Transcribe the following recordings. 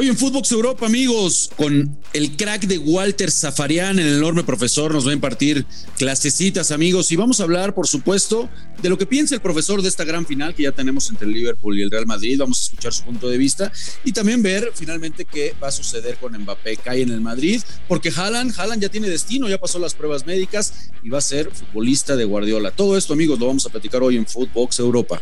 Hoy en Footbox Europa, amigos, con el crack de Walter Zafarian, el enorme profesor, nos va a impartir clasecitas, amigos, y vamos a hablar, por supuesto, de lo que piensa el profesor de esta gran final que ya tenemos entre el Liverpool y el Real Madrid. Vamos a escuchar su punto de vista y también ver finalmente qué va a suceder con Mbappé, cae en el Madrid, porque Haaland, Haaland ya tiene destino, ya pasó las pruebas médicas y va a ser futbolista de Guardiola. Todo esto, amigos, lo vamos a platicar hoy en Footbox Europa.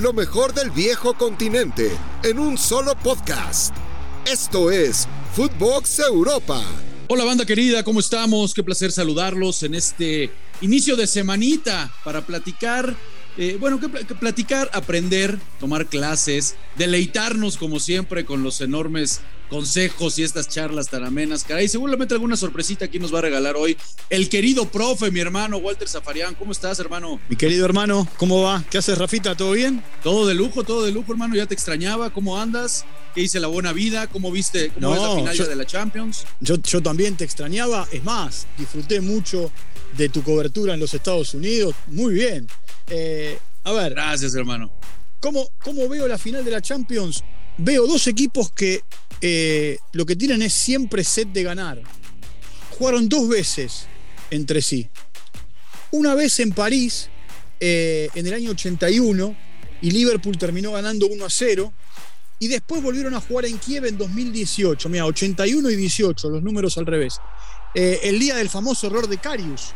Lo mejor del viejo continente en un solo podcast. Esto es Footbox Europa. Hola banda querida, ¿cómo estamos? Qué placer saludarlos en este inicio de semanita para platicar eh, bueno, que, platicar, aprender, tomar clases, deleitarnos como siempre con los enormes consejos y estas charlas tan amenas. Caray, seguramente alguna sorpresita aquí nos va a regalar hoy el querido profe, mi hermano Walter Zafarian. ¿Cómo estás, hermano? Mi querido hermano, ¿cómo va? ¿Qué haces, Rafita? ¿Todo bien? Todo de lujo, todo de lujo, hermano. Ya te extrañaba. ¿Cómo andas? ¿Qué hice la buena vida? ¿Cómo viste cómo la final de la Champions? Yo, yo también te extrañaba. Es más, disfruté mucho de tu cobertura en los Estados Unidos. Muy bien. Eh, a ver. Gracias, hermano. ¿cómo, ¿Cómo veo la final de la Champions? Veo dos equipos que eh, lo que tienen es siempre set de ganar. Jugaron dos veces entre sí. Una vez en París, eh, en el año 81, y Liverpool terminó ganando 1 a 0. Y después volvieron a jugar en Kiev en 2018. Mira, 81 y 18, los números al revés. el día del famoso error de Carius.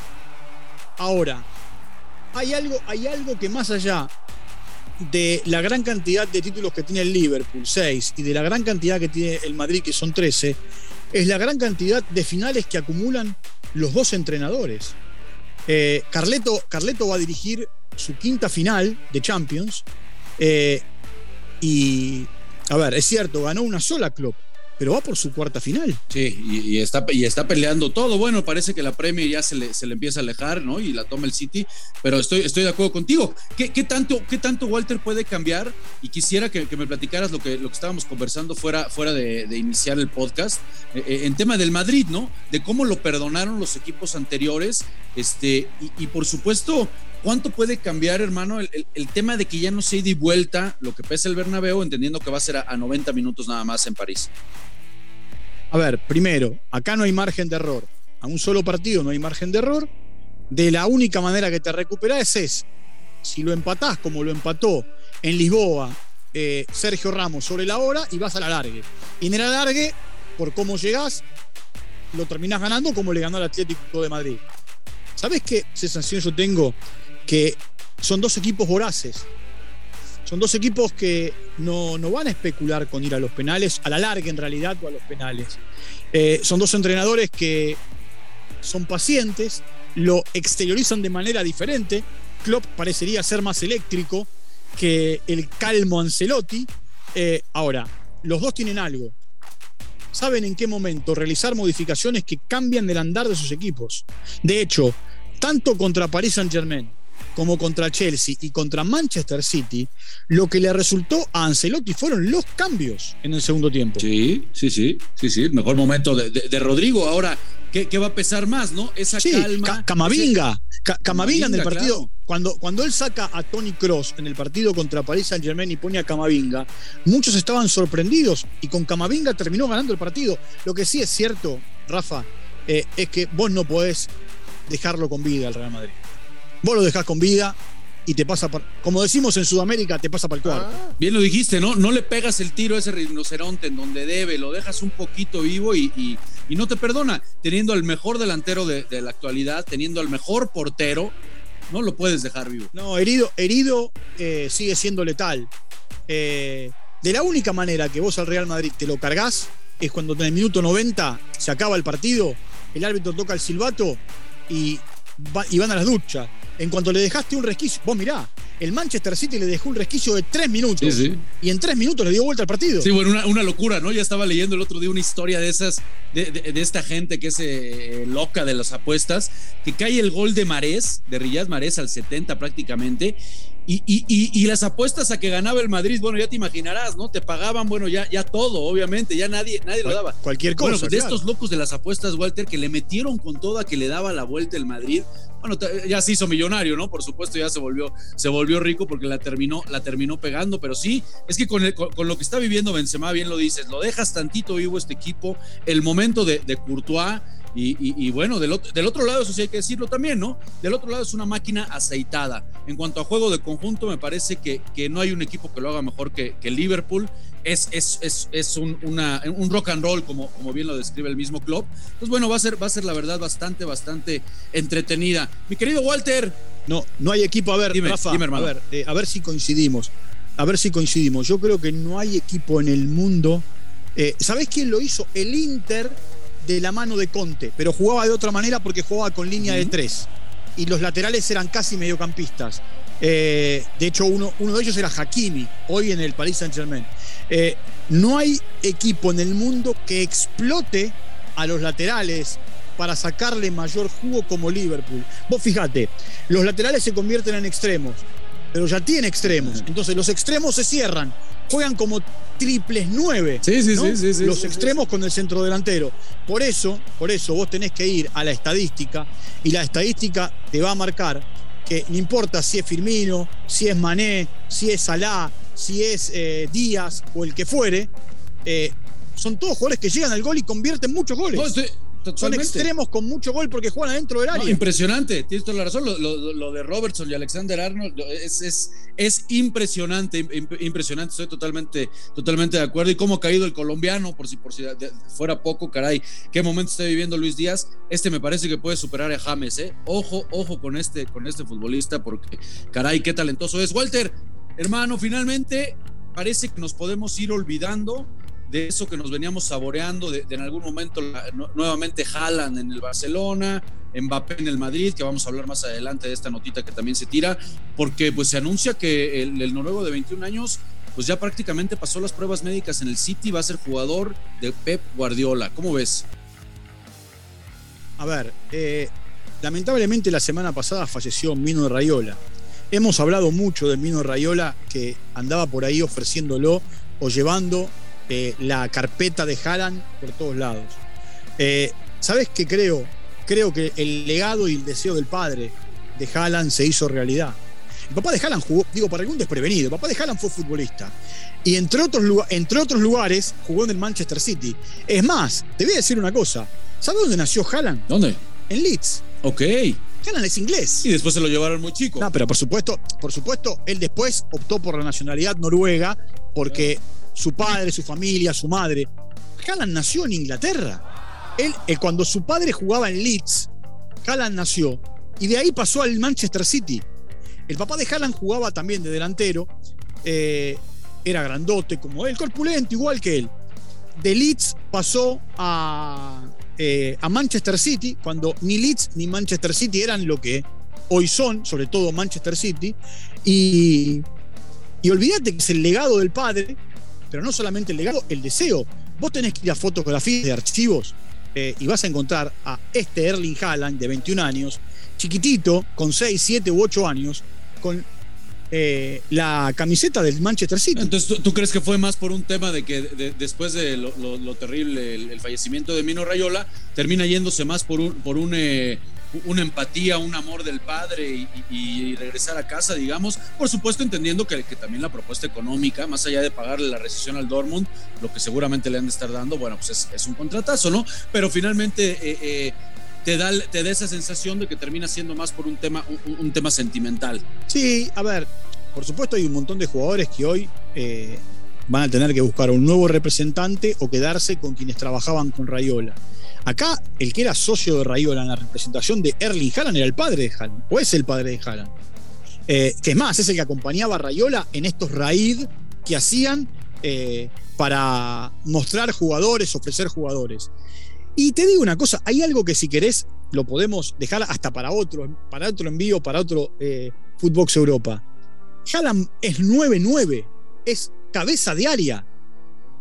Ahora, hay algo, hay algo que más allá de la gran cantidad de títulos que tiene el Liverpool, 6, y de la gran cantidad que tiene el Madrid, que son 13, es la gran cantidad de finales que acumulan los dos entrenadores. Eh, Carleto, va a dirigir su quinta final de Champions. Eh, y, a ver, es cierto, ganó una sola club, pero va por su cuarta final. Sí, y, está, y está peleando todo. Bueno, parece que la Premier ya se le, se le empieza a alejar, ¿no? Y la toma el City, pero estoy, estoy de acuerdo contigo. ¿Qué, qué tanto, ¿Qué tanto Walter puede cambiar? Y quisiera que, me platicaras lo que, lo que estábamos conversando fuera, fuera de, iniciar el podcast, eh, eh, en tema del Madrid, ¿no? De cómo lo perdonaron los equipos anteriores, este, y por supuesto, ¿Cuánto puede cambiar, hermano, el, tema de que ya no se ida y vuelta lo que pesa el Bernabéu, entendiendo que va a ser a, 90 minutos nada más en París? A ver, primero, acá no hay margen de error. A un solo partido no hay margen de error. De la única manera que te recuperás es si lo empatás como lo empató en Lisboa eh, Sergio Ramos sobre la hora y vas a la largue. Y en el alargue, por cómo llegás, lo terminás ganando como le ganó al Atlético de Madrid. ¿Sabes qué sensación yo tengo que son dos equipos voraces. Son dos equipos que no, van a especular con ir a los penales, a la larga en realidad, o a los penales. Eh, son dos entrenadores que son pacientes, lo exteriorizan de manera diferente. Klopp parecería ser más eléctrico que el calmo Ancelotti. Eh, ahora, los dos tienen algo. Saben en qué momento realizar modificaciones que cambian el andar de sus equipos. De hecho, tanto contra Paris Saint Germain como contra Chelsea y contra Manchester City, lo que le resultó a Ancelotti fueron los cambios en el segundo tiempo. Sí, sí, sí, sí, sí, el mejor momento de, Rodrigo. Ahora, ¿qué, va a pesar más, no? Esa calma. Camavinga, Camavinga en el partido. Cuando, cuando él saca a Tony Cross en el partido contra Paris Saint Germain y pone a Camavinga, muchos estaban sorprendidos y con Camavinga terminó ganando el partido. Lo que sí es cierto, Rafa, eh, es que vos no podés dejarlo con vida al Real Madrid. Vos lo dejás con vida y te pasa, como decimos en Sudamérica, te pasa para el cuarto. Ah. bien lo dijiste, ¿no? No le pegas el tiro a ese rinoceronte en donde debe, lo dejas un poquito vivo y, no te perdona. Teniendo al mejor delantero de, la actualidad, teniendo al mejor portero, no lo puedes dejar vivo. No, herido, herido eh, sigue siendo letal. Eh, de la única manera que vos al Real Madrid te lo cargas es cuando en el minuto 90 se acaba el partido, el árbitro toca el silbato y, y van a las duchas en cuanto le dejaste un resquicio, vos mirá, el Manchester City le dejó un resquicio de tres minutos. Y en tres minutos le dio vuelta al partido. Sí, bueno, una, locura, ¿no? Ya estaba leyendo el otro día una historia de esas, de, esta gente que es eh, loca de las apuestas, que cae el gol de Marés, de Riyad Marés al 70 prácticamente, Y, y, y, las apuestas a que ganaba el Madrid, bueno, ya te imaginarás, ¿no? Te pagaban, bueno, ya, ya todo, obviamente, ya nadie, nadie lo daba. Cualquier cosa. Bueno, pues de estos locos de las apuestas, Walter, que le metieron con toda que le daba la vuelta el Madrid, bueno, ya se hizo millonario, ¿no? Por supuesto, ya se volvió, se volvió rico porque la terminó, la terminó pegando, pero sí, es que con, con, lo que está viviendo Benzema, bien lo dices, lo dejas tantito vivo este equipo, el momento de, de Courtois y, bueno, del, del, otro lado, eso sí hay que decirlo también, ¿no? Del otro lado es una máquina aceitada. En cuanto a juego de conjunto, me parece que, que no hay un equipo que lo haga mejor que, que Liverpool. Es, es, es, es un, una, un, rock and roll, como, como bien lo describe el mismo club. Pues bueno, va a ser, va a ser la verdad bastante, bastante entretenida. Mi querido Walter. No, no hay equipo. A ver, Rafa, a, ver eh, a ver si coincidimos. A ver si coincidimos. Yo creo que no hay equipo en el mundo. Eh, ¿Sabés quién lo hizo? El Inter de la mano de Conte, pero jugaba de otra manera porque jugaba con línea de tres. Y los laterales eran casi mediocampistas. Eh, de hecho, uno, uno, de ellos era Hakimi, hoy en el Paris Saint-Germain. Eh, no hay equipo en el mundo que explote a los laterales para sacarle mayor jugo como Liverpool. Vos fíjate, los laterales se convierten en extremos, pero ya tiene extremos. Entonces los extremos se cierran, juegan como triples nueve. Sí, sí, sí, Los extremos con el centro delantero. Por eso, por eso vos tenés que ir a la estadística y la estadística te va a marcar que no importa si es Firmino, si es Mané, si es Salah, si es eh, Díaz o el que fuere, eh, son todos jugadores que llegan al gol y convierten muchos goles. Son extremos con mucho gol porque juegan adentro del área. impresionante, tienes toda la razón. Lo, de Robertson y Alexander Arnold es, es, es, impresionante, impresionante. Estoy totalmente, totalmente de acuerdo. Y cómo ha caído el colombiano, por si, por si fuera poco, caray, qué momento está viviendo Luis Díaz. Este me parece que puede superar a James, ¿eh? Ojo, ojo con este, con este futbolista, porque caray, qué talentoso es. Walter, hermano, finalmente parece que nos podemos ir olvidando de eso que nos veníamos saboreando, de, en algún momento nuevamente Haaland en el Barcelona, Mbappé en el Madrid, que vamos a hablar más adelante de esta notita que también se tira, porque pues se anuncia que el, noruego de 21 años pues ya prácticamente pasó las pruebas médicas en el City, va a ser jugador de Pep Guardiola. ¿Cómo ves? A ver, eh, lamentablemente la semana pasada falleció Mino Rayola. Hemos hablado mucho de Mino Rayola que andaba por ahí ofreciéndolo o llevando eh, la carpeta de Haaland por todos lados. Eh, ¿Sabes qué creo? Creo que el legado y el deseo del padre de Haaland se hizo realidad. El papá de Haaland jugó, digo, para algún desprevenido, el papá de Haaland fue futbolista. Y entre otros, entre otros lugares jugó en el Manchester City. Es más, te voy a decir una cosa. ¿Sabes dónde nació Haaland? ¿Dónde? En Leeds. Ok. Haaland es inglés. Y después se lo llevaron muy chico. No, pero por supuesto, por supuesto, él después optó por la nacionalidad noruega porque su padre, su familia, su madre. Haaland nació en Inglaterra. Él, eh, cuando su padre jugaba en Leeds, Haaland nació y de ahí pasó al Manchester City. El papá de Haaland jugaba también de delantero, eh, era grandote como él, corpulento igual que él. De Leeds pasó a, eh, a Manchester City, cuando ni Leeds ni Manchester City eran lo que hoy son, sobre todo Manchester City, y, y olvídate que es el legado del padre, pero no solamente el legado, el deseo. Vos tenés que ir a fotografías de archivos eh, y vas a encontrar a este Erling Haaland de 21 años, chiquitito, con 6, 7 u 8 años, con eh, la camiseta del Manchester City. Entonces, ¿tú, crees que fue más por un tema de que después de lo, terrible, el, fallecimiento de Mino Rayola, termina yéndose más por un, por un eh, una empatía, un amor del padre y, regresar a casa, digamos. Por supuesto, entendiendo que, también la propuesta económica, más allá de pagarle la recesión al Dortmund, lo que seguramente le han de estar dando, bueno, pues es, un contratazo, ¿no? Pero finalmente eh, eh, te, da, te da esa sensación de que termina siendo más por un tema, un, tema sentimental. Sí, a ver, por supuesto hay un montón de jugadores que hoy... Eh, van a tener que buscar un nuevo representante o quedarse con quienes trabajaban con Rayola. Acá, el que era socio de Rayola en la representación de Erling Haaland era el padre de Haaland, o es el padre de Haaland. Eh, que es más, es el que acompañaba a Rayola en estos raid que hacían eh, para mostrar jugadores, ofrecer jugadores. Y te digo una cosa, hay algo que si querés lo podemos dejar hasta para otro, para otro envío, para otro eh, Footbox Europa. Haaland es 9-9, es cabeza de área.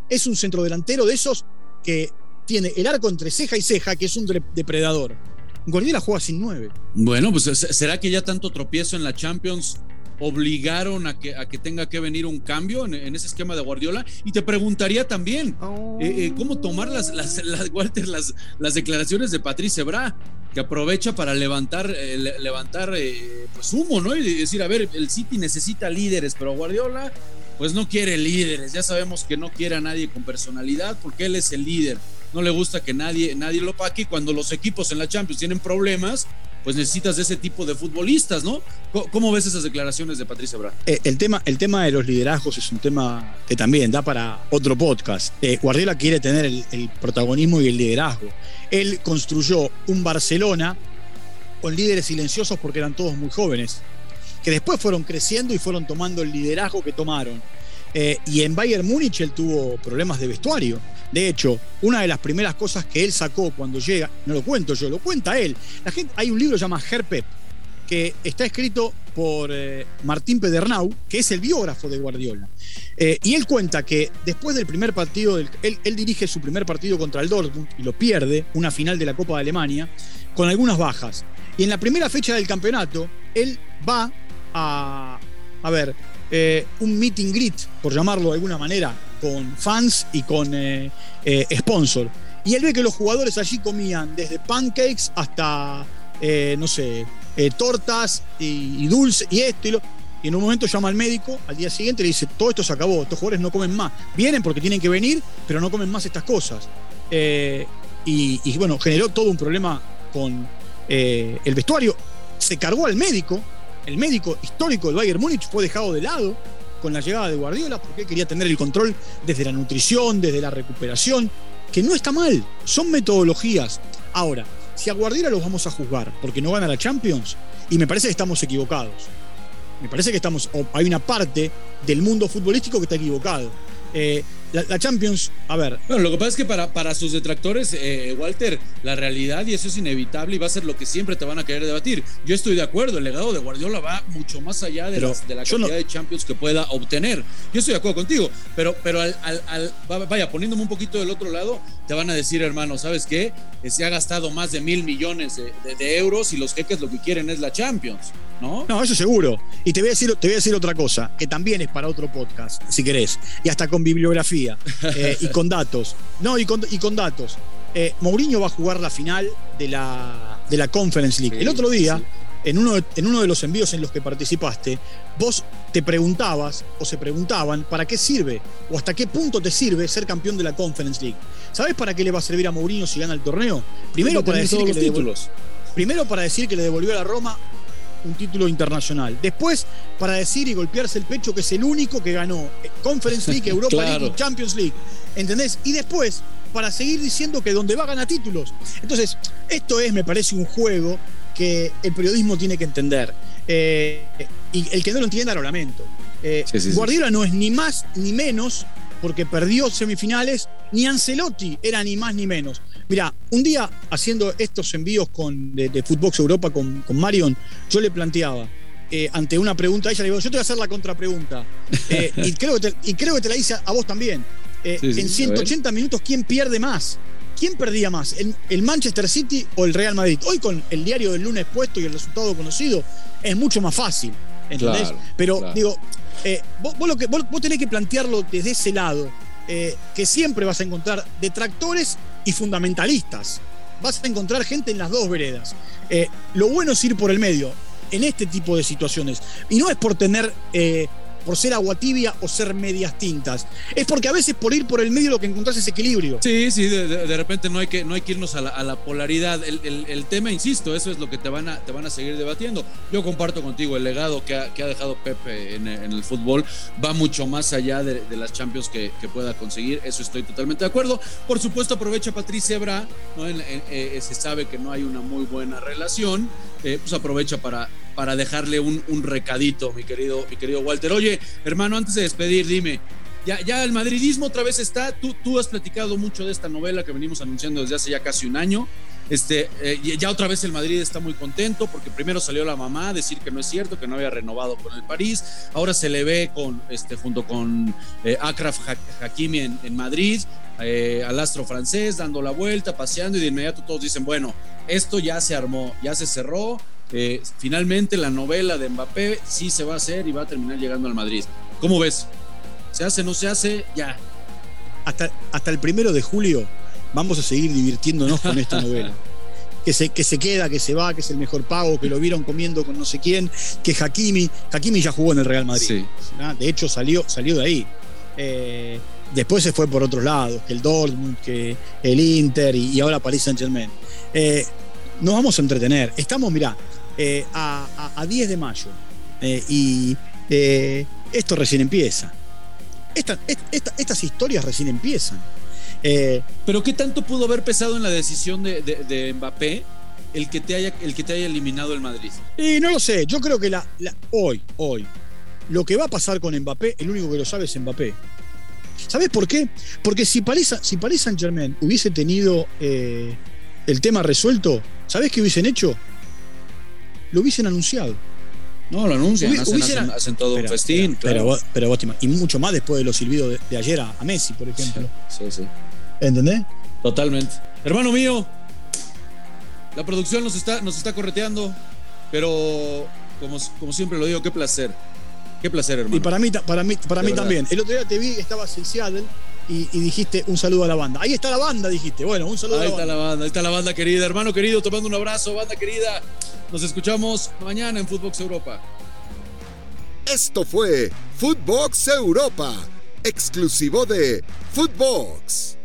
Es un centrodelantero de esos que tiene el arco entre ceja y ceja, que es un depredador. Guardiola juega sin nueve. Bueno, pues será que ya tanto tropiezo en la Champions obligaron a que, a que tenga que venir un cambio en, ese esquema de Guardiola. Y te preguntaría también, eh, eh, ¿cómo tomar las, las, las, declaraciones de Patrice Bra? que aprovecha para levantar, eh, levantar pues humo, ¿no? Y decir, a ver, el City necesita líderes, pero Guardiola pues no quiere líderes. Ya sabemos que no quiere a nadie con personalidad porque él es el líder. No le gusta que nadie, nadie lo paque y cuando los equipos en la Champions tienen problemas, pues necesitas de ese tipo de futbolistas, ¿no? ¿Cómo, ves esas declaraciones de Patricia Bra? Eh, el, tema, el tema de los liderazgos es un tema que también da para otro podcast. Eh, Guardiola quiere tener el, protagonismo y el liderazgo. Él construyó un Barcelona con líderes silenciosos porque eran todos muy jóvenes, que después fueron creciendo y fueron tomando el liderazgo que tomaron. Eh, y en Bayern Múnich él tuvo problemas de vestuario. De hecho, una de las primeras cosas que él sacó cuando llega, no lo cuento yo, lo cuenta él. Hay un libro llamado Herpep, que está escrito por eh, Martín Pedernau, que es el biógrafo de Guardiola. Eh, y él cuenta que después del primer partido, él, él, dirige su primer partido contra el Dortmund y lo pierde, una final de la Copa de Alemania, con algunas bajas. Y en la primera fecha del campeonato, él va a, a ver, eh, un meet and greet, por llamarlo de alguna manera, con fans y con eh, eh, sponsor. Y él ve que los jugadores allí comían desde pancakes hasta, no sé, tortas y, dulce y esto y lo. Y en un momento llama al médico, al día siguiente le dice, todo esto se acabó, estos jugadores no comen más. Vienen porque tienen que venir, pero no comen más estas cosas. y, bueno, generó todo un problema con el vestuario. Se cargó al médico, el médico histórico del Bayern Múnich fue dejado de lado con la llegada de Guardiola porque quería tener el control desde la nutrición, desde la recuperación, que no está mal, son metodologías. Ahora, si a Guardiola los vamos a juzgar porque no gana la Champions, y me parece que estamos equivocados. Me parece que estamos, hay una parte del mundo futbolístico que está equivocado. Eh, la, Champions, a ver. Bueno, lo que pasa es que para, para sus detractores, eh, Walter, la realidad, y eso es inevitable y va a ser lo que siempre te van a querer debatir. Yo estoy de acuerdo, el legado de Guardiola va mucho más allá de, de la cantidad de Champions que pueda obtener. Yo estoy de acuerdo contigo, pero, pero al, vaya, poniéndome un poquito del otro lado, te van a decir, hermano, ¿sabes qué? Eh, se ha gastado más de mil millones de, euros y los jeques lo que quieren es la Champions, ¿no? No, eso seguro. Y te voy a decir, te voy a decir otra cosa, que también es para otro podcast, si querés, y hasta con bibliografía eh, y con datos. No, y con, y con datos. Eh, Mourinho va a jugar la final de la, de la Conference League. El otro día, en, uno de, en uno de los envíos en los que participaste, vos te preguntabas o se preguntaban para qué sirve o hasta qué punto te sirve ser campeón de la Conference League. ¿Sabes para qué le va a servir a Mourinho si gana el torneo? Primero para decir que le Primero para decir que le devolvió a la Roma un título internacional. Después, para decir y golpearse el pecho que es el único que ganó Conference League, Europa League y Champions League. ¿Entendés? Y después, para seguir diciendo que donde va gana títulos. Entonces, esto es, me parece, un juego que el periodismo tiene que entender. Eh, y el que no lo entienda, lo lamento. Eh, Guardiola no es ni más ni menos porque perdió semifinales, ni Ancelotti era ni más ni menos. Mira, un día haciendo estos envíos con, de, Footbox Europa con, Marion, yo le planteaba, eh, ante una pregunta a ella, le digo, yo te voy a hacer la contrapregunta. Eh, y, creo que te, y creo que te la hice a, vos también. Eh, en 180 minutos, ¿quién pierde más? ¿Quién perdía más? ¿El, Manchester City o el Real Madrid? Hoy con el diario del lunes puesto y el resultado conocido, es mucho más fácil. ¿Entendés? Pero digo, vos, lo que, vos, tenés que plantearlo desde ese lado. que siempre vas a encontrar detractores y fundamentalistas. Vas a encontrar gente en las dos veredas. Eh, lo bueno es ir por el medio en este tipo de situaciones. Y no es por tener eh, por ser agua tibia o ser medias tintas. Es porque a veces por ir por el medio lo que encontrás es equilibrio. Sí, sí, de, repente no hay, que, no hay que irnos a la, polaridad. El, tema, insisto, eso es lo que te van a, te van a seguir debatiendo. Yo comparto contigo, el legado que ha, dejado Pepe en, el fútbol va mucho más allá de, las Champions que, pueda conseguir. Eso estoy totalmente de acuerdo. Por supuesto, aprovecha Patricia Ebra, eh, se sabe que no hay una muy buena relación, eh, pues aprovecha para para dejarle un, recadito, mi querido, mi querido Walter. Oye, hermano, antes de despedir, dime, ya, ya el madridismo otra vez está. Tú, tú has platicado mucho de esta novela que venimos anunciando desde hace ya casi un año. Este, eh, ya otra vez el Madrid está muy contento porque primero salió la mamá a decir que no es cierto, que no había renovado con el París. Ahora se le ve con, este, junto con eh, Akraf Hakimi en, Madrid, eh, al astro francés, dando la vuelta, paseando y de inmediato todos dicen, bueno, esto ya se armó, ya se cerró eh, finalmente la novela de Mbappé sí se va a hacer y va a terminar llegando al Madrid. ¿Cómo ves? ¿Se hace, no se hace? Ya. Hasta, hasta el primero de julio vamos a seguir divirtiéndonos con esta novela. Que se, que se queda, que se va, que es el mejor pago, que lo vieron comiendo con no sé quién, que Hakimi, Hakimi ya jugó en el Real Madrid. Sí. De hecho, salió, salió de ahí. Eh, después se fue por otros lados, que el Dortmund, que el Inter y, y ahora Paris Saint Germain. Eh, nos vamos a entretener. Estamos, mirá, eh, a, a, a, 10 de mayo eh, y eh, esto recién empieza. Esta, esta, estas historias recién empiezan. Pero ¿qué tanto pudo haber pesado en la decisión de, de, de, Mbappé el que, te haya, el que te haya eliminado el Madrid? Y no lo sé, yo creo que la, la, hoy, hoy, lo que va a pasar con Mbappé, el único que lo sabe es Mbappé. ¿Sabes por qué? Porque si Paris, si Paris Saint Germain hubiese tenido el tema resuelto, ¿sabes qué hubiesen hecho? Lo hubiesen anunciado. No, lo anuncian, hacen, hacen, hacen, todo un festín. Pero, claro. pero, vos, pero vos y mucho más después de los silbidos de, de ayer a, a, Messi, por ejemplo. Sí, sí. ¿Entendés? Totalmente. Hermano mío, la producción nos está, nos está correteando, pero como, como siempre lo digo, qué placer. Qué placer, hermano. Y para mí, para mí, para mí también. El otro día te vi, estabas en Seattle y, y, dijiste un saludo a la banda. Ahí está la banda, dijiste. Bueno, un saludo ahí a la está banda. la banda, ahí está la banda querida. Hermano querido, tomando un abrazo, banda querida. Nos escuchamos mañana en Footbox Europa. Esto fue Footbox Europa, exclusivo de Footbox.